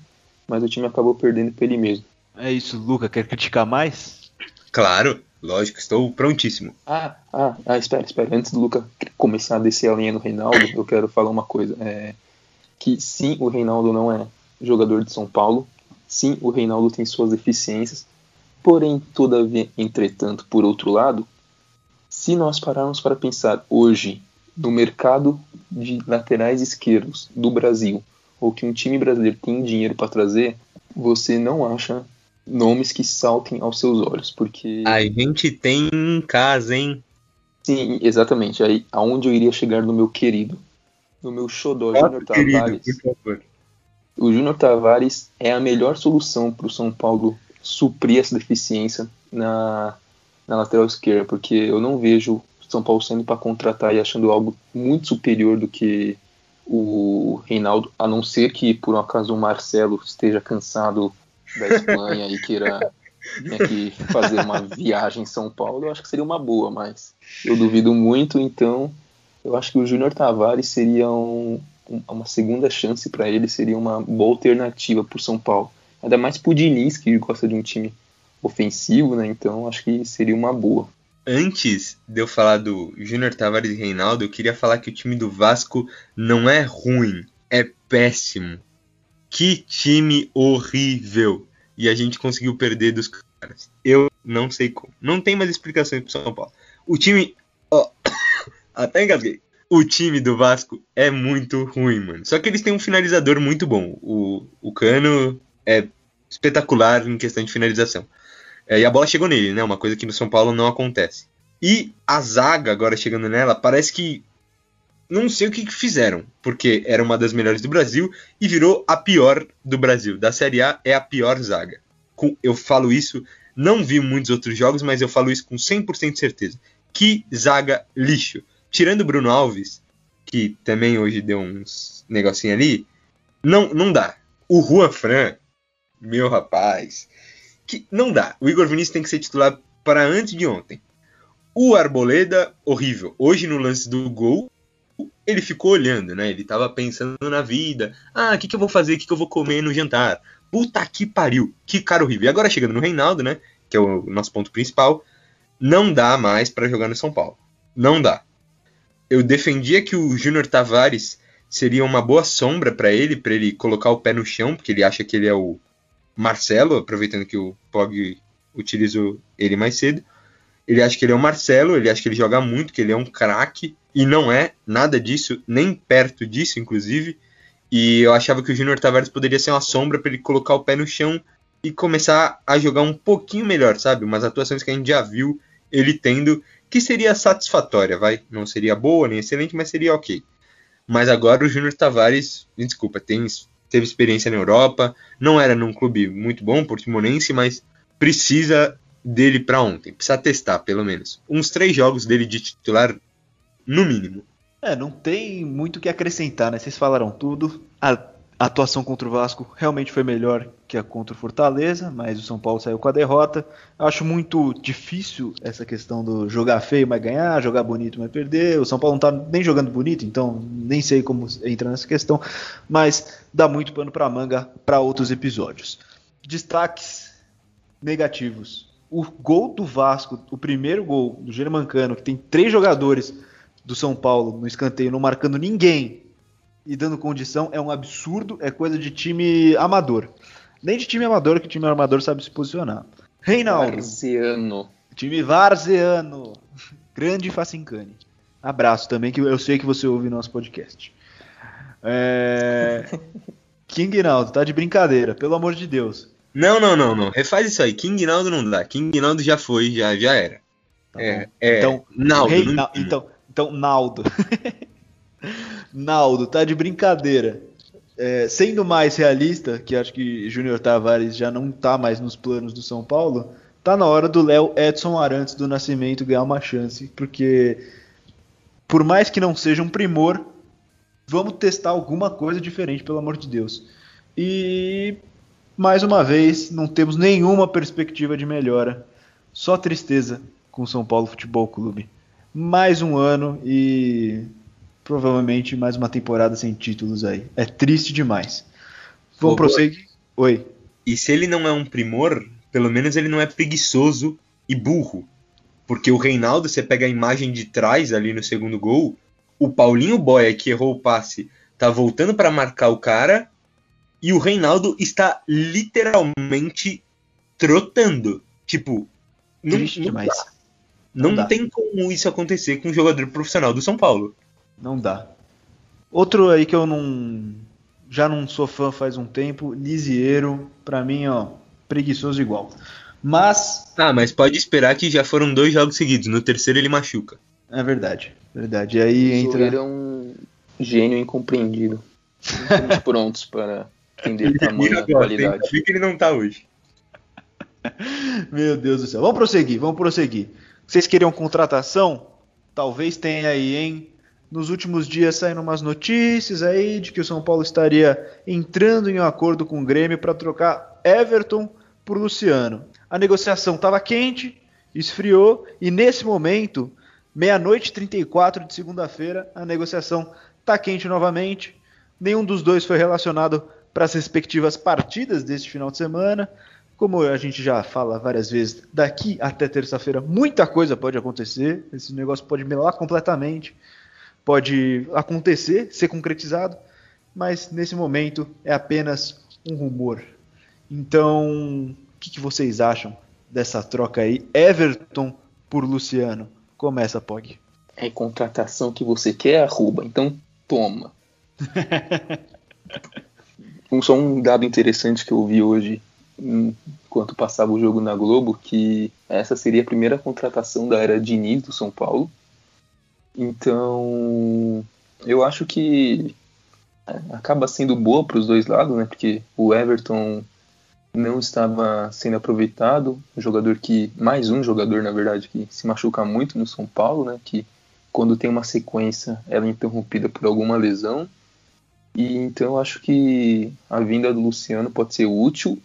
mas o time acabou perdendo por ele mesmo. É isso, Luca, quer criticar mais? Claro, lógico, estou prontíssimo. Ah, ah, ah espera, espera. Antes do Luca começar a descer a linha no Reinaldo, eu quero falar uma coisa. É, que sim, o Reinaldo não é jogador de São Paulo. Sim, o Reinaldo tem suas deficiências. Porém, todavia, entretanto, por outro lado, se nós pararmos para pensar hoje no mercado de laterais esquerdos do Brasil, ou que um time brasileiro tem dinheiro para trazer, você não acha nomes que saltem aos seus olhos, porque a gente tem em casa, hein? Sim, exatamente. Aí aonde eu iria chegar no meu querido, no meu xodó Júnior Tavares. O Júnior Tavares é a melhor solução para o São Paulo suprir essa deficiência na na lateral esquerda, porque eu não vejo São Paulo sendo para contratar e achando algo muito superior do que o Reinaldo, a não ser que por um acaso o Marcelo esteja cansado da Espanha e queira né, que fazer uma viagem em São Paulo, eu acho que seria uma boa, mas eu duvido muito, então eu acho que o Júnior Tavares seria um, uma segunda chance para ele, seria uma boa alternativa para o São Paulo. Ainda mais pro Diniz, que gosta de um time ofensivo, né? Então acho que seria uma boa. Antes de eu falar do Júnior Tavares e Reinaldo, eu queria falar que o time do Vasco não é ruim, é péssimo. Que time horrível! E a gente conseguiu perder dos caras. Eu não sei como. Não tem mais explicações pro São Paulo. O time. Ó, [COUGHS] até engasguei. O time do Vasco é muito ruim, mano. Só que eles têm um finalizador muito bom. O, o Cano é espetacular em questão de finalização. É, e a bola chegou nele, né? Uma coisa que no São Paulo não acontece. E a zaga, agora chegando nela, parece que. Não sei o que, que fizeram, porque era uma das melhores do Brasil e virou a pior do Brasil. Da Série A é a pior zaga. Com, eu falo isso, não vi muitos outros jogos, mas eu falo isso com 100% de certeza. Que zaga lixo. Tirando o Bruno Alves, que também hoje deu uns negocinho ali, não, não dá. O Juan Fran, meu rapaz, que não dá. O Igor Vinícius tem que ser titular para antes de ontem. O Arboleda, horrível. Hoje no lance do gol, ele ficou olhando, né? Ele tava pensando na vida. Ah, o que, que eu vou fazer? O que, que eu vou comer no jantar? Puta que pariu. Que cara horrível. E agora chegando no Reinaldo, né? Que é o nosso ponto principal. Não dá mais para jogar no São Paulo. Não dá. Eu defendia que o Júnior Tavares seria uma boa sombra para ele, para ele colocar o pé no chão, porque ele acha que ele é o Marcelo, aproveitando que o Pog utilizou ele mais cedo. Ele acha que ele é o Marcelo, ele acha que ele joga muito, que ele é um craque, e não é nada disso, nem perto disso, inclusive. E eu achava que o Júnior Tavares poderia ser uma sombra para ele colocar o pé no chão e começar a jogar um pouquinho melhor, sabe? Umas atuações que a gente já viu ele tendo, que seria satisfatória, vai? Não seria boa nem excelente, mas seria ok. Mas agora o Júnior Tavares, desculpa, tem teve experiência na Europa, não era num clube muito bom, portimonense, mas precisa dele para ontem. Precisa testar, pelo menos. Uns três jogos dele de titular, no mínimo. É, não tem muito o que acrescentar, né? Vocês falaram tudo. A atuação contra o Vasco realmente foi melhor que a contra o Fortaleza, mas o São Paulo saiu com a derrota. Acho muito difícil essa questão do jogar feio, mas ganhar, jogar bonito, mas perder. O São Paulo não tá nem jogando bonito, então nem sei como entra nessa questão, mas dá muito pano para manga para outros episódios. Destaques negativos. O gol do Vasco, o primeiro gol do Germancano, que tem três jogadores do São Paulo no escanteio não marcando ninguém e dando condição, é um absurdo, é coisa de time amador. Nem de time amador, que time amador sabe se posicionar. Reinaldo. Varziano. Time Varziano. Grande Facincani. Abraço também, que eu sei que você ouve nosso podcast. É... [LAUGHS] King Naldo, tá de brincadeira, pelo amor de Deus. Não, não, não, não. Refaz isso aí. King Naldo não dá. King Naldo já foi, já, já era. Tá é, é, então, Naldo. Rei, não... então, então, Naldo. [LAUGHS] Naldo, tá de brincadeira. É, sendo mais realista, que acho que Júnior Tavares já não tá mais nos planos do São Paulo, tá na hora do Léo Edson Arantes do Nascimento ganhar uma chance, porque por mais que não seja um primor, vamos testar alguma coisa diferente, pelo amor de Deus. E mais uma vez, não temos nenhuma perspectiva de melhora. Só tristeza com o São Paulo Futebol Clube. Mais um ano e provavelmente mais uma temporada sem títulos aí. É triste demais. Vamos prosseguir? Oi. E se ele não é um primor, pelo menos ele não é preguiçoso e burro. Porque o Reinaldo, você pega a imagem de trás ali no segundo gol, o Paulinho Boia, que errou o passe, tá voltando para marcar o cara, e o Reinaldo está literalmente trotando. Tipo, não, Triste não demais. Dá. Não, não tem como isso acontecer com um jogador profissional do São Paulo. Não dá. Outro aí que eu não já não sou fã faz um tempo, Lisieiro, para mim, ó, preguiçoso igual. Mas Ah, mas pode esperar que já foram dois jogos seguidos, no terceiro ele machuca. É verdade, verdade. E aí entra é um gênio incompreendido. Estamos prontos para entender tamanho e qualidade. Por que ele não tá hoje? [LAUGHS] Meu Deus do céu. Vamos prosseguir, vamos prosseguir. Vocês queriam contratação? Talvez tenha aí, hein? Nos últimos dias saíram umas notícias aí de que o São Paulo estaria entrando em um acordo com o Grêmio para trocar Everton por Luciano. A negociação estava quente, esfriou e nesse momento, meia-noite 34 de segunda-feira, a negociação está quente novamente. Nenhum dos dois foi relacionado para as respectivas partidas deste final de semana. Como a gente já fala várias vezes, daqui até terça-feira muita coisa pode acontecer. Esse negócio pode melar completamente pode acontecer, ser concretizado, mas nesse momento é apenas um rumor. Então, o que, que, vocês acham dessa troca aí? Everton por Luciano. Começa, Pog. É contratação que você quer, arruba, então toma. [LAUGHS] um, só um dado interessante que eu vi hoje, enquanto passava o jogo na Globo, que essa seria a primeira contratação da era Diniz do São Paulo, então, eu acho que é, acaba sendo boa para os dois lados, né? Porque o Everton não estava sendo aproveitado, um jogador que mais um jogador, na verdade, que se machuca muito no São Paulo, né? Que quando tem uma sequência, ela é interrompida por alguma lesão. E então eu acho que a vinda do Luciano pode ser útil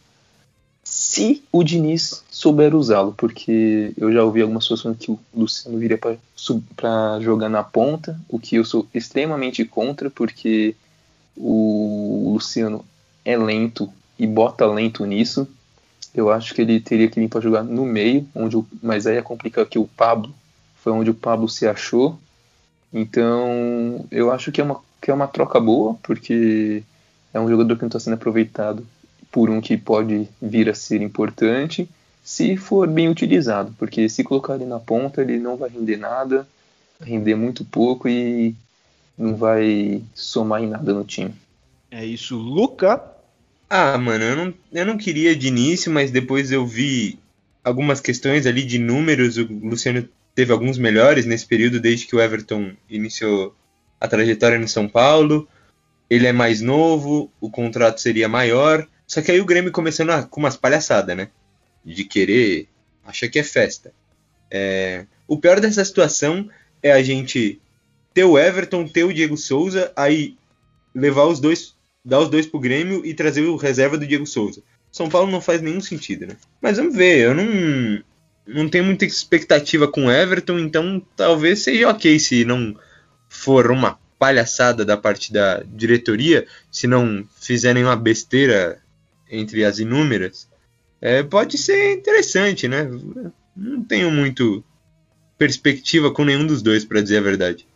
se o Diniz souber usá-lo, porque eu já ouvi algumas situações que o Luciano viria para jogar na ponta, o que eu sou extremamente contra, porque o Luciano é lento e bota lento nisso. Eu acho que ele teria que vir para jogar no meio, onde o, mas aí é complicado que o Pablo foi onde o Pablo se achou. Então eu acho que é uma, que é uma troca boa, porque é um jogador que não está sendo aproveitado por um que pode vir a ser importante se for bem utilizado, porque se colocar ele na ponta, ele não vai render nada, vai render muito pouco e não vai somar em nada no time. É isso, Luca. Ah, mano, eu não, eu não queria de início, mas depois eu vi algumas questões ali de números. O Luciano teve alguns melhores nesse período, desde que o Everton iniciou a trajetória no São Paulo. Ele é mais novo, o contrato seria maior. Só que aí o Grêmio começando a, com umas palhaçadas, né? De querer acha que é festa. É, o pior dessa situação é a gente ter o Everton, ter o Diego Souza, aí levar os dois, dar os dois pro Grêmio e trazer o reserva do Diego Souza. São Paulo não faz nenhum sentido, né? Mas vamos ver, eu não, não tenho muita expectativa com o Everton, então talvez seja ok se não for uma palhaçada da parte da diretoria, se não fizerem uma besteira entre as inúmeras, é, pode ser interessante, né? Não tenho muito perspectiva com nenhum dos dois, para dizer a verdade.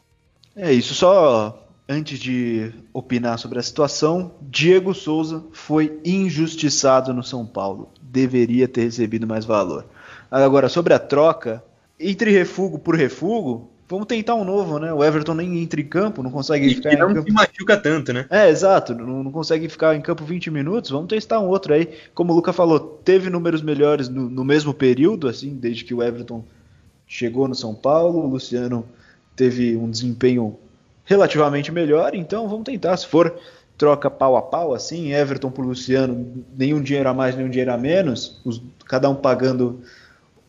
É isso, só antes de opinar sobre a situação, Diego Souza foi injustiçado no São Paulo. Deveria ter recebido mais valor. Agora, sobre a troca, entre refugo por refugo, vamos tentar um novo, né? O Everton nem entra em campo, não consegue e ficar que não em campo. se machuca tanto, né? É, exato, não, não, consegue ficar em campo 20 minutos, vamos testar um outro aí. Como o Luca falou, teve números melhores no, no mesmo período, assim, desde que o Everton chegou no São Paulo, o Luciano teve um desempenho relativamente melhor, então vamos tentar, se for troca pau a pau, assim, Everton por Luciano, nenhum dinheiro a mais, nenhum dinheiro a menos, os, cada um pagando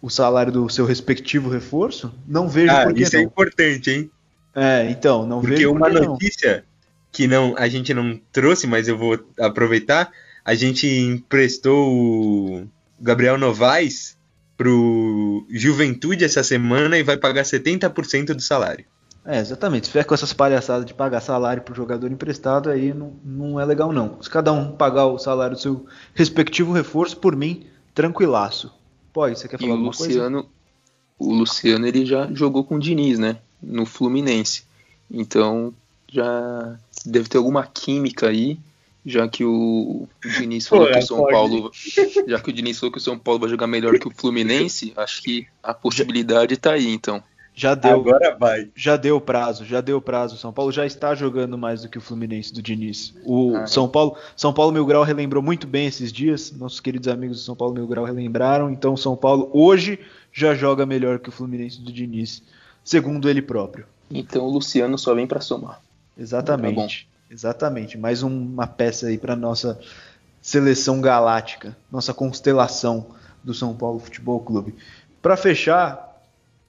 o salário do seu respectivo reforço, não vejo ah, por que isso não. é importante, hein? É, então, não Porque vejo uma por que não. notícia que não a gente não trouxe, mas eu vou aproveitar, a gente emprestou o Gabriel Novaes pro Juventude essa semana e vai pagar 70% do salário. É, exatamente. Se vier com essas palhaçadas de pagar salário pro jogador emprestado, aí não, não é legal não. Se cada um pagar o salário do seu respectivo reforço, por mim, tranquilaço. Pode, você quer E falar o alguma coisa? Luciano, o Luciano ele já jogou com o Diniz, né? No Fluminense. Então já deve ter alguma química aí, já que o Diniz falou Pô, que o São pode. Paulo, já que o Diniz falou que o São Paulo vai jogar melhor que o Fluminense, acho que a possibilidade tá aí, então. Já deu, Agora vai. já deu prazo, já deu prazo. São Paulo já está jogando mais do que o Fluminense do Diniz. O Ah, São Paulo, São Paulo Mil Grau relembrou muito bem esses dias. Nossos queridos amigos do São Paulo Mil Grau relembraram. Então o São Paulo hoje já joga melhor que o Fluminense do Diniz, segundo ele próprio. Então o Luciano só vem pra somar. Exatamente. Exatamente. Mais um- uma peça aí para nossa seleção galáctica, nossa constelação do São Paulo Futebol Clube. Para fechar,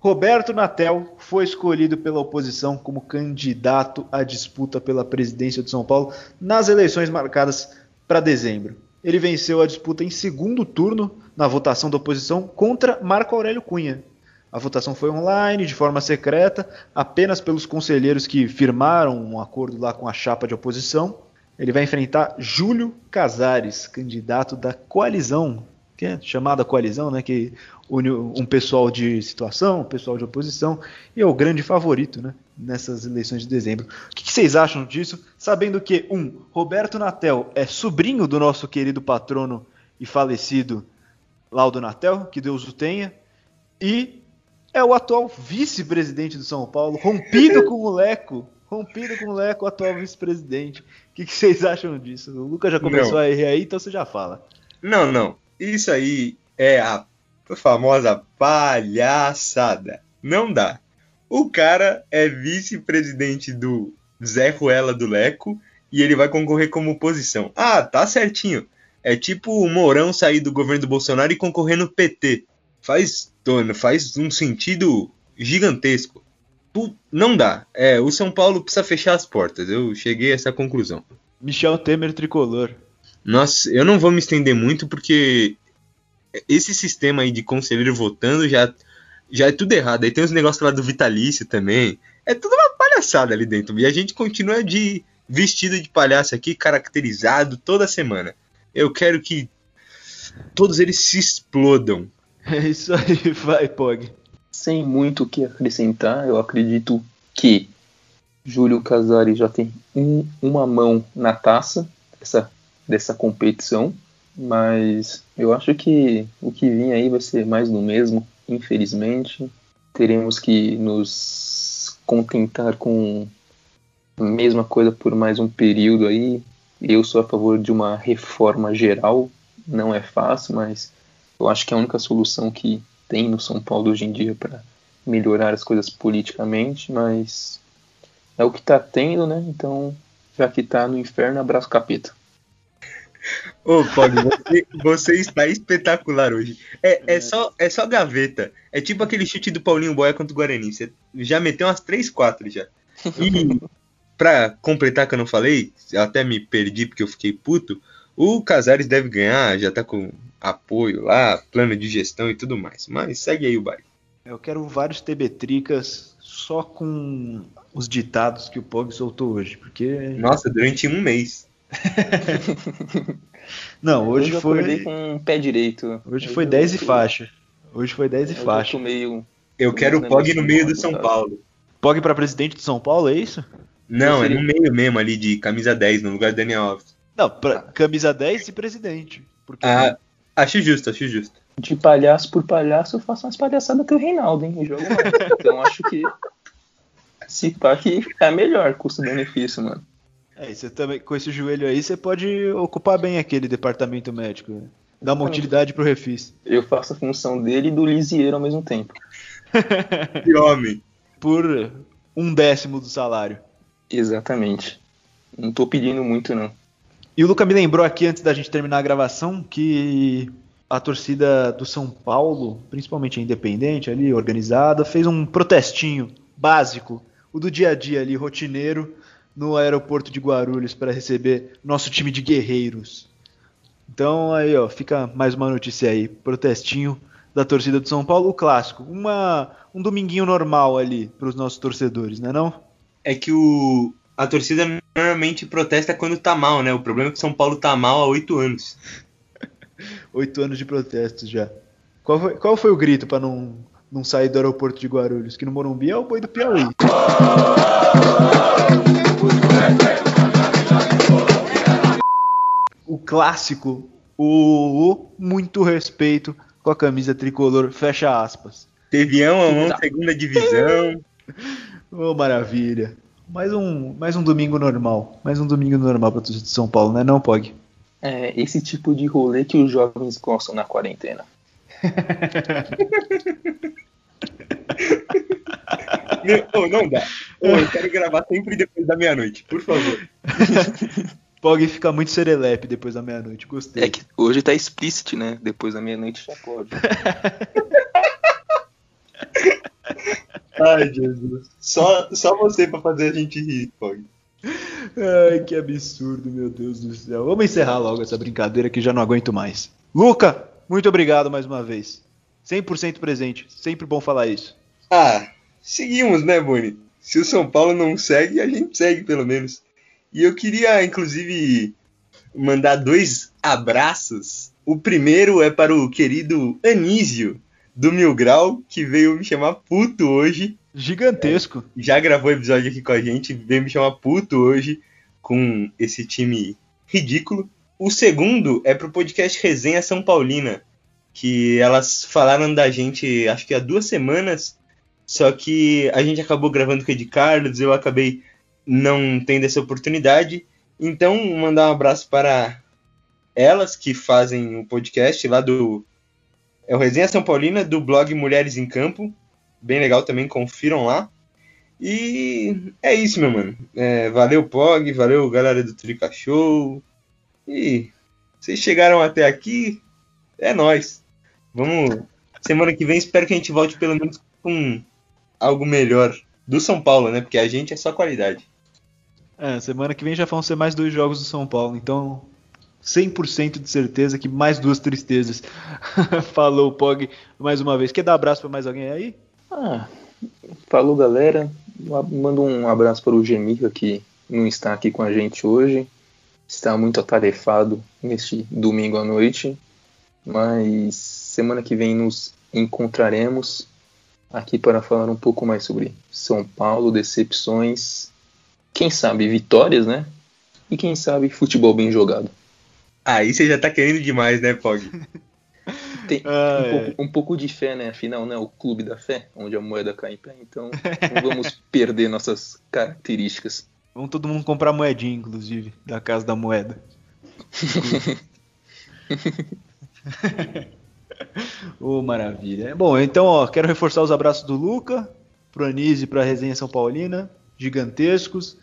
Roberto Natel foi escolhido pela oposição como candidato à disputa pela presidência de São Paulo nas eleições marcadas para dezembro. Ele venceu a disputa em segundo turno na votação da oposição contra Marco Aurélio Cunha. A votação foi online, de forma secreta, apenas pelos conselheiros que firmaram um acordo lá com a chapa de oposição. Ele vai enfrentar Júlio Casares, candidato da coalizão, que é chamada coalizão, né, que une um pessoal de situação, um pessoal de oposição, e é o grande favorito né, nessas eleições de dezembro. O que que vocês acham disso? Sabendo que, um, Roberto Natel é sobrinho do nosso querido patrono e falecido Laudo Natel, que Deus o tenha, e é o atual vice-presidente do São Paulo, rompido com o Leco. Rompido com o Leco, atual vice-presidente. O que, que vocês acham disso? O Lucas já começou Não. a errar aí, então você já fala. Não, não. Isso aí é a famosa palhaçada. Não dá. O cara é vice-presidente do Zé Ruela do Leco e ele vai concorrer como oposição. Ah, tá certinho. É tipo o Mourão sair do governo do Bolsonaro e concorrer no PT. Faz, faz um sentido gigantesco. Não dá. É, o São Paulo precisa fechar as portas. Eu cheguei a essa conclusão. Michel Temer tricolor. Nossa, eu não vou me estender muito porque esse sistema aí de conselheiro votando já, já é tudo errado. Aí tem os negócios lá do vitalício também. É tudo uma palhaçada ali dentro. E a gente continua de vestido de palhaço aqui, caracterizado toda semana. Eu quero que todos eles se explodam. [LAUGHS] É isso aí, vai, Pog. Sem muito o que acrescentar, eu acredito que Júlio Casares já tem um- uma mão na taça dessa, dessa competição, mas eu acho que o que vem aí vai ser mais do mesmo, infelizmente. Teremos que nos contentar com a mesma coisa por mais um período aí. Eu sou a favor de uma reforma geral, não é fácil, mas eu acho que é a única solução que tem no São Paulo hoje em dia para melhorar as coisas politicamente, mas é o que tá tendo, né? Então, já que tá no inferno, abraço capeta. Ô, Pog, você, você está espetacular hoje. É, é, só, é só gaveta. É tipo aquele chute do Paulinho Boia contra o Guarani. Você já meteu umas 3, 4 já. E pra completar que eu não falei, eu até me perdi porque eu fiquei puto. O Casares deve ganhar, já tá com apoio lá, plano de gestão e tudo mais. Mas segue aí o baile. Eu quero vários TB-tricas só com os ditados que o Pog soltou hoje, porque... Nossa, durante um mês. [LAUGHS] Não, hoje, eu foi. acordei com pé direito. Hoje foi 10 e faixa. Hoje foi 10 e Hoje eu faixa. meio. Eu quero o Pog no meio do São? Paulo. Pog pra presidente de São Paulo, é isso? Não, é no meio mesmo ali, de camisa 10, no lugar do Daniel Alves. Não, pra, camisa 10 e presidente. Porque Ah, acho justo, acho justo. De palhaço por palhaço, eu faço umas palhaçadas que o Reinaldo, hein? Jogo mais. [LAUGHS] Então acho que. Se pá que é melhor custo-benefício, mano. É, e você também, com esse joelho aí, você pode ocupar bem aquele departamento médico. né? Dar uma utilidade pro refis. Eu faço a função dele e do Lisieiro ao mesmo tempo. [LAUGHS] Que homem. Por um décimo do salário. Exatamente. Não tô pedindo muito, não. E o Luca me lembrou aqui, antes da gente terminar a gravação, que a torcida do São Paulo, principalmente a Independente ali, organizada, fez um protestinho básico, o do dia a dia ali, rotineiro, no aeroporto de Guarulhos para receber nosso time de guerreiros. Então aí, ó, fica mais uma notícia aí, protestinho da torcida do São Paulo, o clássico, uma um dominguinho normal ali para os nossos torcedores, né não? É que o a torcida normalmente protesta quando tá mal, né? O problema é que o São Paulo tá mal há oito anos. [LAUGHS] Oito anos de protestos já. Qual foi, qual foi o grito para não, não sair do aeroporto de Guarulhos? Que no Morumbi é o boi do Piauí. [LAUGHS] O clássico, o, o muito respeito com a camisa tricolor, fecha aspas. Tevião a mão, segunda divisão. [LAUGHS] Ô, maravilha. Mais um, mais um domingo normal. Mais um domingo normal pra torcida de São Paulo, né não, Pog? É esse tipo de rolê que os jovens gostam na quarentena. [LAUGHS] Meu, ô, não dá. Eu quero gravar sempre depois da meia-noite, por favor. [LAUGHS] Pog fica muito serelepe depois da meia-noite, gostei. É que hoje tá explícito, né? Depois da meia-noite já [LAUGHS] pode. Ai, Jesus. Só, só você pra fazer a gente rir, Pog. Ai, que absurdo, meu Deus do céu. Vamos encerrar logo essa brincadeira que já não aguento mais. Luca, muito obrigado mais uma vez. 100% presente. Sempre bom falar isso. Ah, seguimos, né, Boni? Se o São Paulo não segue, a gente segue pelo menos. E eu queria, inclusive, mandar dois abraços. O primeiro é para o querido Anísio, do Mil Grau, que veio me chamar puto hoje. Gigantesco. Já gravou episódio aqui com a gente, veio me chamar puto hoje com esse time ridículo. O segundo é pro podcast Resenha São Paulina, que elas falaram da gente acho que há duas semanas, só que a gente acabou gravando com o Ed Carlos, eu acabei não tendo essa oportunidade. Então, mandar um abraço para elas que fazem o podcast lá do. É o Resenha São Paulina, do blog Mulheres em Campo. Bem legal também, confiram lá. E é isso, meu mano. É, valeu, Pog, valeu, galera do Trica Show. E vocês chegaram até aqui, é nóis. Vamos. Semana que vem, espero que a gente volte pelo menos com algo melhor do São Paulo, né? Porque a gente é só qualidade. É, semana que vem já vão ser mais dois jogos do São Paulo, então 100% de certeza que mais duas tristezas. [LAUGHS] Falou, Pog, mais uma vez. Quer dar abraço pra mais alguém aí? Ah, falou galera. Mando um abraço para o Gemirra que não está aqui com a gente hoje. Está muito atarefado neste domingo à noite. Mas semana que vem nos encontraremos aqui para falar um pouco mais sobre São Paulo, decepções, quem sabe vitórias, né? E quem sabe futebol bem jogado. Aí você já tá querendo demais, né, Pog? [LAUGHS] Tem Ah, um, é. pouco, um pouco de fé, né? Afinal, né? O clube da fé, onde a moeda cai em pé. Então, não vamos [LAUGHS] perder nossas características. Vamos todo mundo comprar moedinha, inclusive, da Casa da Moeda. [LAUGHS] Ô, maravilha. Bom, então, ó, quero reforçar os abraços do Luca, pro Anise e pra Resenha São Paulina, gigantescos.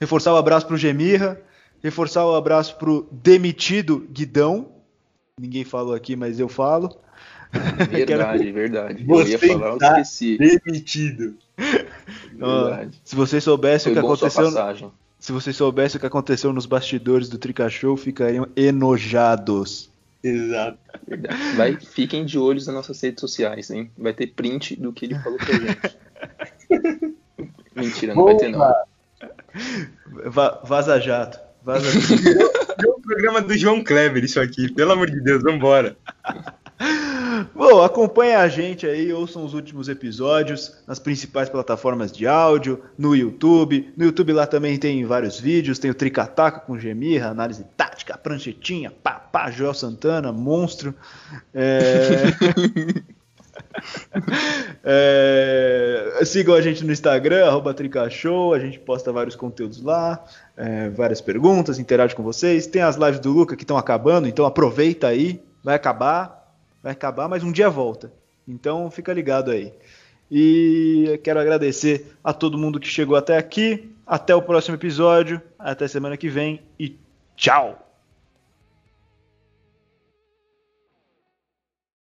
Reforçar o abraço pro Gemirra, Reforçar o abraço pro demitido Guidão. Ninguém falou aqui, mas eu falo. Verdade, [LAUGHS] Quero... verdade. [LAUGHS] Você eu ia falar, eu tá esqueci. Demitido. Verdade. se vocês soubessem o que aconteceu. Se vocês soubessem o que aconteceu nos bastidores do Trica Show, ficariam enojados. Exato. Verdade. Vai, fiquem de olhos nas nossas redes sociais, hein? Vai ter print do que ele falou pra gente. [LAUGHS] Mentira, não Boa. vai ter não. Va vaza jato. Vaza [LAUGHS] jato. É o programa do João Kleber isso aqui. Pelo amor de Deus, vambora. Bom, acompanhe a gente aí, ouçam os últimos episódios nas principais plataformas de áudio, no YouTube. No YouTube lá também tem vários vídeos, tem o Tricataca com Gemirra, análise tática, pranchetinha, papá, Joel Santana, monstro. É... [LAUGHS] é... Sigam a gente no Instagram, arroba Tricashow, a gente posta vários conteúdos lá, é, várias perguntas, interage com vocês. Tem as lives do Luca que estão acabando, então aproveita aí, vai acabar vai acabar, mas um dia volta. Então fica ligado aí. E quero agradecer a todo mundo que chegou até aqui. Até o próximo episódio. Até semana que vem e tchau!